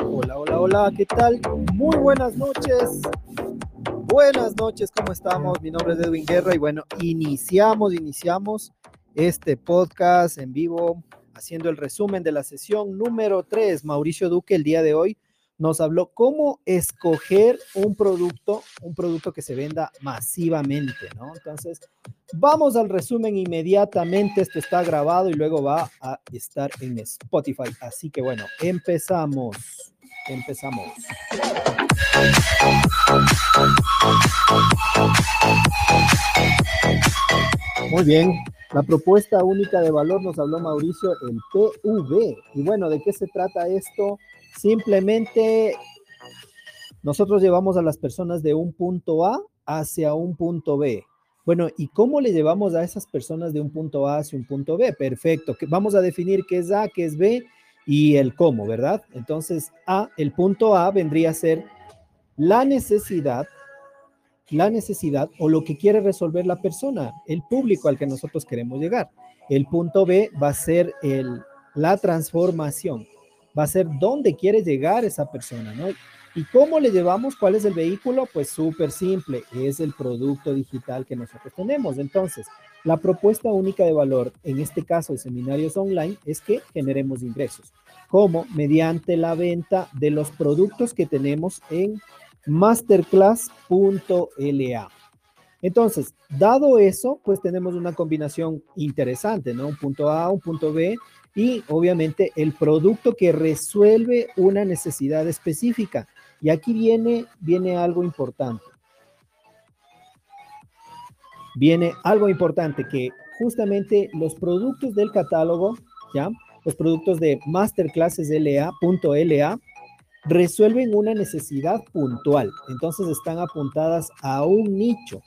Hola, hola, hola, ¿qué tal? Muy buenas noches. Buenas noches, ¿cómo estamos? Mi nombre es Edwin Guerra y bueno, iniciamos, iniciamos este podcast en vivo haciendo el resumen de la sesión número 3. Mauricio Duque el día de hoy nos habló cómo escoger un producto, un producto que se venda masivamente, ¿no? Entonces, vamos al resumen inmediatamente. Esto está grabado y luego va a estar en Spotify. Así que bueno, empezamos. Empezamos. Muy bien, la propuesta única de valor nos habló Mauricio, el PV. Y bueno, ¿de qué se trata esto? Simplemente nosotros llevamos a las personas de un punto A hacia un punto B. Bueno, ¿y cómo le llevamos a esas personas de un punto A hacia un punto B? Perfecto. Vamos a definir qué es A, qué es B y el cómo, ¿verdad? Entonces, A, el punto A vendría a ser la necesidad, la necesidad o lo que quiere resolver la persona, el público al que nosotros queremos llegar. El punto B va a ser el, la transformación va a ser dónde quiere llegar esa persona, ¿no? ¿Y cómo le llevamos? ¿Cuál es el vehículo? Pues súper simple, es el producto digital que nosotros tenemos. Entonces, la propuesta única de valor, en este caso de seminarios online, es que generemos ingresos. ¿Cómo? Mediante la venta de los productos que tenemos en masterclass.la. Entonces, dado eso, pues tenemos una combinación interesante, ¿no? Un punto A, un punto B y obviamente el producto que resuelve una necesidad específica. Y aquí viene, viene algo importante. Viene algo importante que justamente los productos del catálogo, ¿ya? Los productos de Masterclasses LA.LA resuelven una necesidad puntual. Entonces están apuntadas a un nicho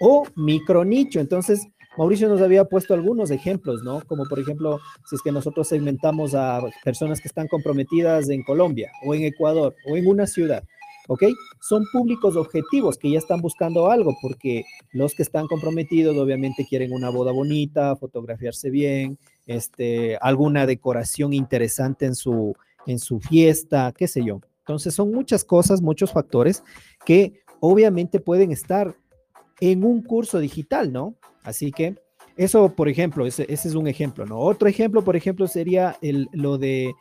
o micro nicho. Entonces, Mauricio nos había puesto algunos ejemplos, ¿no? Como por ejemplo, si es que nosotros segmentamos a personas que están comprometidas en Colombia o en Ecuador o en una ciudad, ¿ok? Son públicos objetivos que ya están buscando algo porque los que están comprometidos obviamente quieren una boda bonita, fotografiarse bien, este, alguna decoración interesante en su, en su fiesta, qué sé yo. Entonces son muchas cosas, muchos factores que obviamente pueden estar en un curso digital, ¿no? Así que eso, por ejemplo, ese, es un ejemplo, ¿no? Otro ejemplo, por ejemplo, sería el, lo de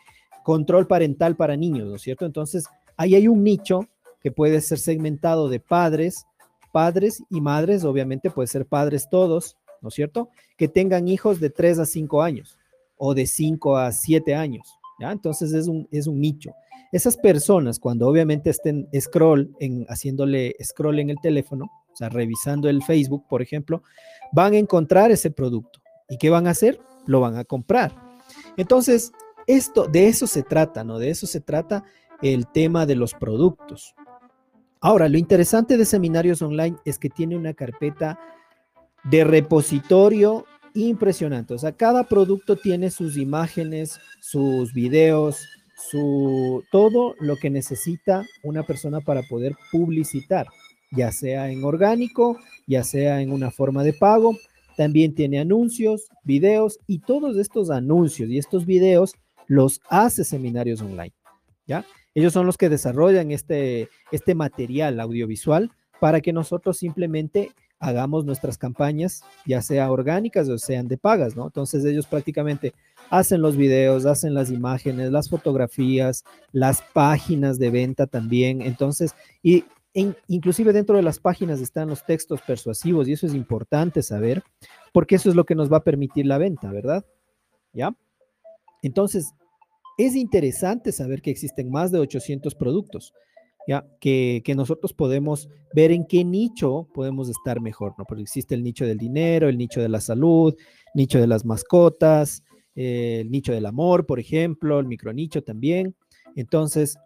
control parental para niños, ¿no es cierto? Entonces, ahí hay un nicho que puede ser segmentado de padres, padres y madres, obviamente puede ser padres todos, ¿no es cierto? Que tengan hijos de 3 a 5 años o de 5 a 7 años, ¿ya? Entonces es un, es un nicho. Esas personas, cuando obviamente estén scroll, en, haciéndole scroll en el teléfono, o sea, revisando el Facebook, por ejemplo, van a encontrar ese producto. ¿Y qué van a hacer? Lo van a comprar. Entonces, esto, de eso se trata, ¿no? De eso se trata el tema de los productos. Ahora, lo interesante de seminarios online es que tiene una carpeta de repositorio impresionante. O sea, cada producto tiene sus imágenes, sus videos, su, todo lo que necesita una persona para poder publicitar, ya sea en orgánico, ya sea en una forma de pago. También tiene anuncios, videos y todos estos anuncios y estos videos los hace seminarios online. ¿Ya? Ellos son los que desarrollan este, este material audiovisual para que nosotros simplemente hagamos nuestras campañas, ya sea orgánicas o sean de pagas, ¿no? Entonces ellos prácticamente hacen los videos, hacen las imágenes, las fotografías, las páginas de venta también. Entonces, y inclusive dentro de las páginas están los textos persuasivos y eso es importante saber porque eso es lo que nos va a permitir la venta, ¿verdad? ¿Ya? Entonces, es interesante saber que existen más de 800 productos. ¿ya? Que, que, nosotros podemos ver en qué nicho podemos estar mejor, ¿no? Porque existe el nicho del dinero, el nicho de la salud, nicho de las mascotas, eh, el nicho del amor, por ejemplo, el micronicho también. Entonces,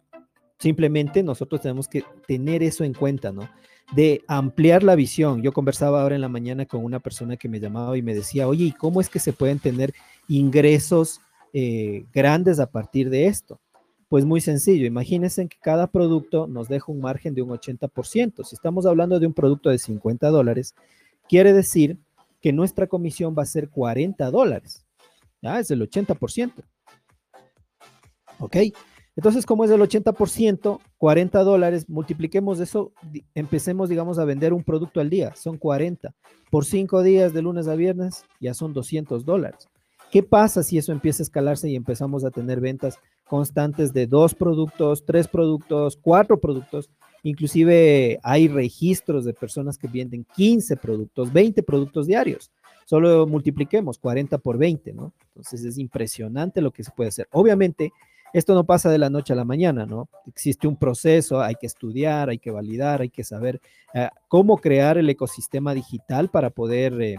simplemente nosotros tenemos que tener eso en cuenta, ¿no? de ampliar la visión. Yo conversaba ahora en la mañana con una persona que me llamaba y me decía, oye, ¿y cómo es que se pueden tener ingresos eh, grandes a partir de esto? Pues muy sencillo, imagínense que cada producto nos deja un margen de un 80%. Si estamos hablando de un producto de 50 dólares, quiere decir que nuestra comisión va a ser 40 dólares. ¿Ya? Es el 80%. ¿Ok? Entonces, como es el 80%, 40 dólares, multipliquemos eso, empecemos, digamos, a vender un producto al día, son 40. Por cinco días de lunes a viernes, ya son 200 dólares. ¿Qué pasa si eso empieza a escalarse y empezamos a tener ventas constantes de dos productos, tres productos, cuatro productos? Inclusive hay registros de personas que venden 15 productos, 20 productos diarios. Solo multipliquemos 40 por 20, ¿no? Entonces es impresionante lo que se puede hacer. Obviamente, esto no pasa de la noche a la mañana, ¿no? Existe un proceso, hay que estudiar, hay que validar, hay que saber eh, cómo crear el ecosistema digital para poder, eh,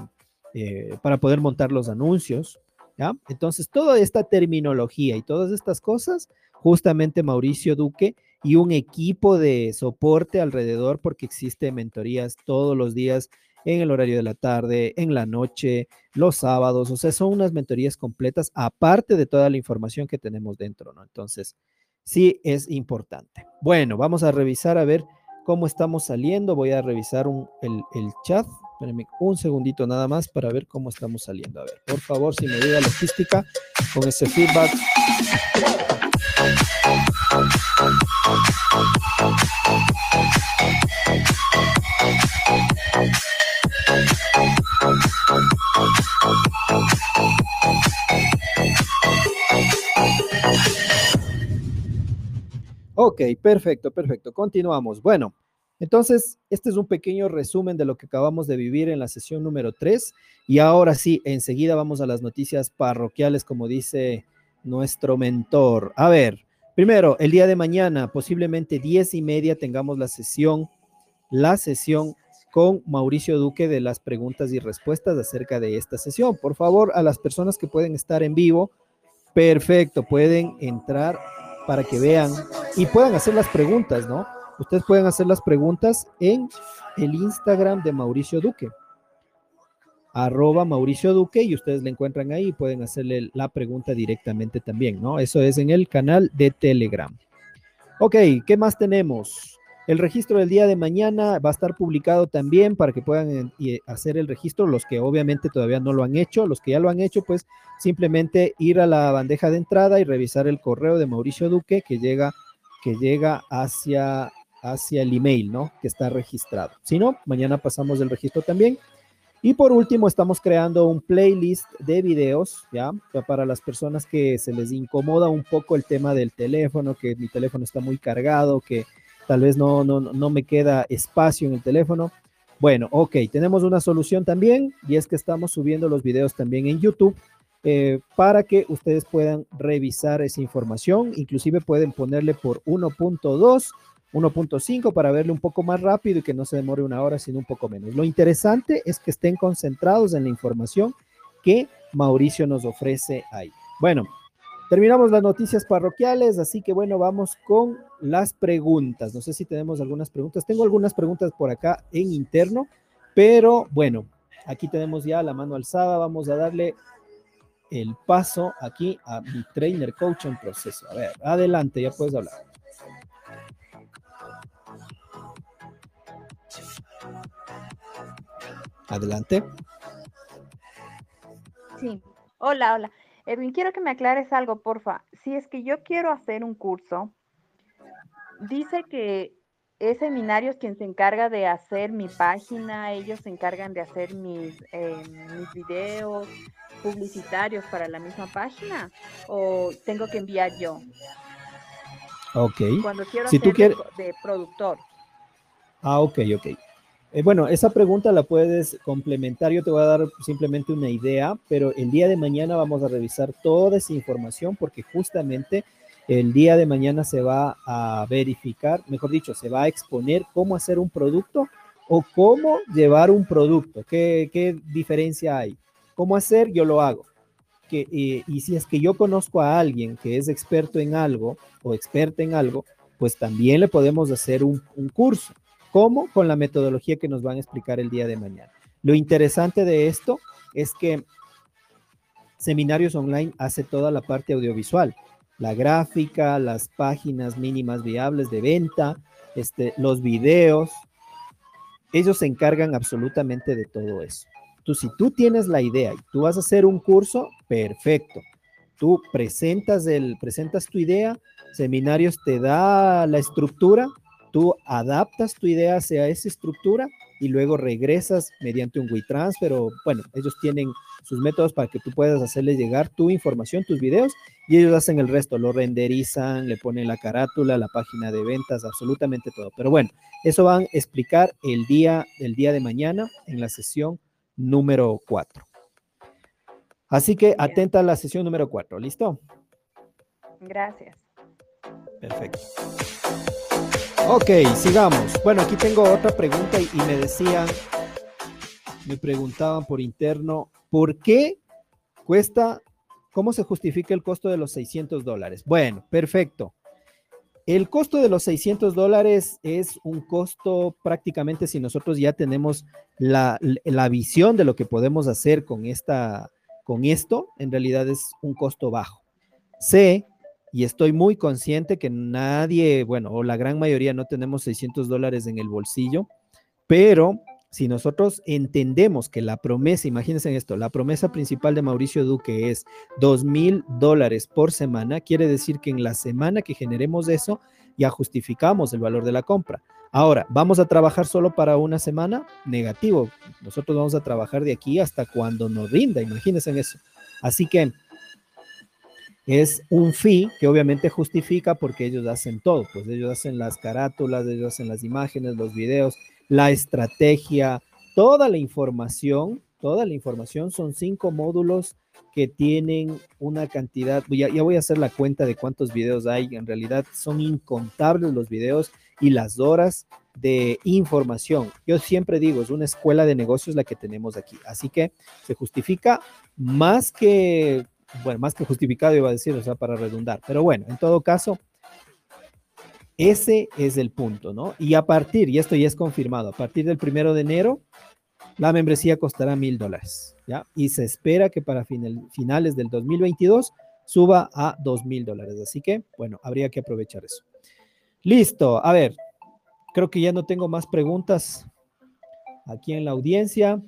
eh, para poder montar los anuncios, ¿ya? Entonces, toda esta terminología y todas estas cosas, justamente Mauricio Duque y un equipo de soporte alrededor, porque existe mentorías todos los días en el horario de la tarde, en la noche, los sábados, o sea, son unas mentorías completas aparte de toda la información que tenemos dentro, ¿no? Entonces, sí es importante. Bueno, vamos a revisar a ver cómo estamos saliendo. Voy a revisar el, el, chat. Espérenme un segundito nada más para ver cómo estamos saliendo. A ver, por favor, si me ayuda logística con ese feedback. Ok, perfecto, perfecto. Continuamos. Bueno, entonces, este es un pequeño resumen de lo que acabamos de vivir en la sesión número 3. Y ahora sí, enseguida vamos a las noticias parroquiales, como dice nuestro mentor. A ver, primero, el día de mañana, posiblemente 10 y media, tengamos la sesión, la sesión con Mauricio Duque de las preguntas y respuestas acerca de esta sesión. Por favor, a las personas que pueden estar en vivo, perfecto, pueden entrar para que vean y puedan hacer las preguntas, ¿no? Ustedes pueden hacer las preguntas en el Instagram de Mauricio Duque, arroba Mauricio Duque, y ustedes le encuentran ahí y pueden hacerle la pregunta directamente también, ¿no? Eso es en el canal de Telegram. Ok, ¿qué más tenemos? El registro del día de mañana va a estar publicado también para que puedan eh, hacer el registro, los que obviamente todavía no lo han hecho, los que ya lo han hecho, pues simplemente ir a la bandeja de entrada y revisar el correo de Mauricio Duque que llega, que llega hacia, hacia el email, ¿no? Que está registrado. Si no, mañana pasamos el registro también. Y por último, estamos creando un playlist de videos, ¿ya? Para las personas que se les incomoda un poco el tema del teléfono, que mi teléfono está muy cargado, que tal vez no, no, no me queda espacio en el teléfono. Bueno, ok, tenemos una solución también y es que estamos subiendo los videos también en YouTube eh, para que ustedes puedan revisar esa información. Inclusive pueden ponerle por 1.2, 1.5 para verle un poco más rápido y que no se demore una hora, sino un poco menos. Lo interesante es que estén concentrados en la información que Mauricio nos ofrece ahí. Bueno, Terminamos las noticias parroquiales, así que bueno, vamos con las preguntas. No sé si tenemos algunas preguntas. Tengo algunas preguntas por acá en interno, pero bueno, aquí tenemos ya la mano alzada. Vamos a darle el paso aquí a mi trainer coach en proceso. A ver, adelante, ya puedes hablar. Adelante. Sí, hola, hola. Edwin, quiero que me aclares algo, porfa. Si es que yo quiero hacer un curso, dice que es seminarios quien se encarga de hacer mi página, ellos se encargan de hacer mis, eh, mis videos publicitarios para la misma página, o tengo que enviar yo. Ok. Cuando quiero si tú quieres... de productor. Ah, ok, ok. Eh, bueno, esa pregunta la puedes complementar. Yo te voy a dar simplemente una idea, pero el día de mañana vamos a revisar toda esa información porque justamente el día de mañana se va a verificar, mejor dicho, se va a exponer cómo hacer un producto o cómo llevar un producto. ¿Qué, diferencia hay? ¿Cómo hacer? Yo lo hago. Eh, y si es que yo conozco a alguien que es experto en algo o experta en algo, pues también le podemos hacer un curso. ¿Cómo? Con la metodología que nos van a explicar el día de mañana. Lo interesante de esto es que Seminarios Online hace toda la parte audiovisual, la gráfica, las páginas mínimas viables de venta, este, los videos. Ellos se encargan absolutamente de todo eso. Tú, si tú tienes la idea y tú vas a hacer un curso, perfecto. Tú presentas, el, presentas tu idea, Seminarios te da la estructura, tú adaptas tu idea hacia esa estructura y luego regresas mediante un WeTransfer o, bueno, ellos tienen sus métodos para que tú puedas hacerles llegar tu información, tus videos y ellos hacen el resto, lo renderizan, le ponen la carátula, la página de ventas, absolutamente todo. Pero bueno, eso van a explicar el día, el día de mañana en la sesión número 4. Así que atenta a la sesión número 4, ¿listo? Gracias. Perfecto. Ok, sigamos. Bueno, aquí tengo otra pregunta y, me decían, me preguntaban por interno, ¿por qué cuesta, cómo se justifica el costo de los 600 dólares? Bueno, perfecto. El costo de los 600 dólares es un costo prácticamente si nosotros ya tenemos la, visión de lo que podemos hacer con, esta, con esto, en realidad es un costo bajo. Sé y estoy muy consciente que nadie, bueno, o la gran mayoría no tenemos 600 dólares en el bolsillo, pero si nosotros entendemos que la promesa, imagínense esto, la promesa principal de Mauricio Duque es 2 mil dólares por semana, quiere decir que en la semana que generemos eso, ya justificamos el valor de la compra. Ahora, ¿vamos a trabajar solo para una semana? Negativo. Nosotros vamos a trabajar de aquí hasta cuando nos rinda, imagínense en eso. Así que es un fee que obviamente justifica porque ellos hacen todo, pues ellos hacen las carátulas, ellos hacen las imágenes, los videos, la estrategia, toda la información, toda la información son cinco módulos que tienen una cantidad, ya, ya voy a hacer la cuenta de cuántos videos hay, en realidad son incontables los videos y las horas de información. Yo siempre digo, es una escuela de negocios la que tenemos aquí, así que se justifica más que bueno, más que justificado iba a decir, o sea, para redundar. Pero bueno, en todo caso, ese es el punto, ¿no? Y a partir, y esto ya es confirmado, a partir del primero de enero, la membresía costará mil dólares, ¿ya? Y se espera que para finales del 2022 suba a dos mil dólares. Así que, bueno, habría que aprovechar eso. Listo, a ver, creo que ya no tengo más preguntas aquí en la audiencia.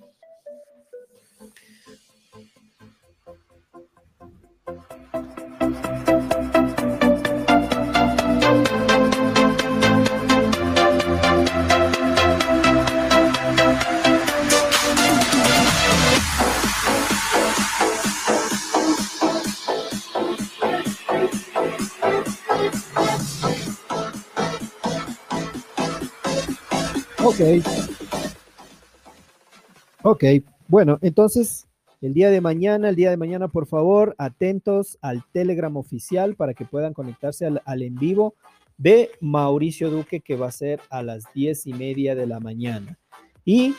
Ok. Ok, bueno, entonces el día de mañana, el día de mañana, por favor, atentos al Telegram oficial para que puedan conectarse al, en vivo de Mauricio Duque, que va a ser a las diez y media de la mañana. Y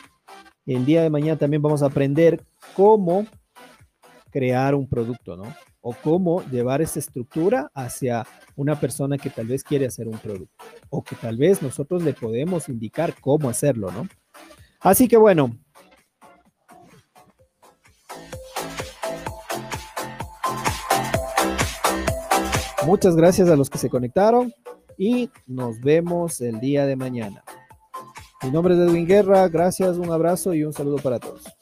el día de mañana también vamos a aprender cómo crear un producto, ¿no? O cómo llevar esa estructura hacia una persona que tal vez quiere hacer un producto o que tal vez nosotros le podemos indicar cómo hacerlo, ¿no? Así que bueno. Muchas gracias a los que se conectaron y nos vemos el día de mañana. Mi nombre es Edwin Guerra, gracias, un abrazo y un saludo para todos.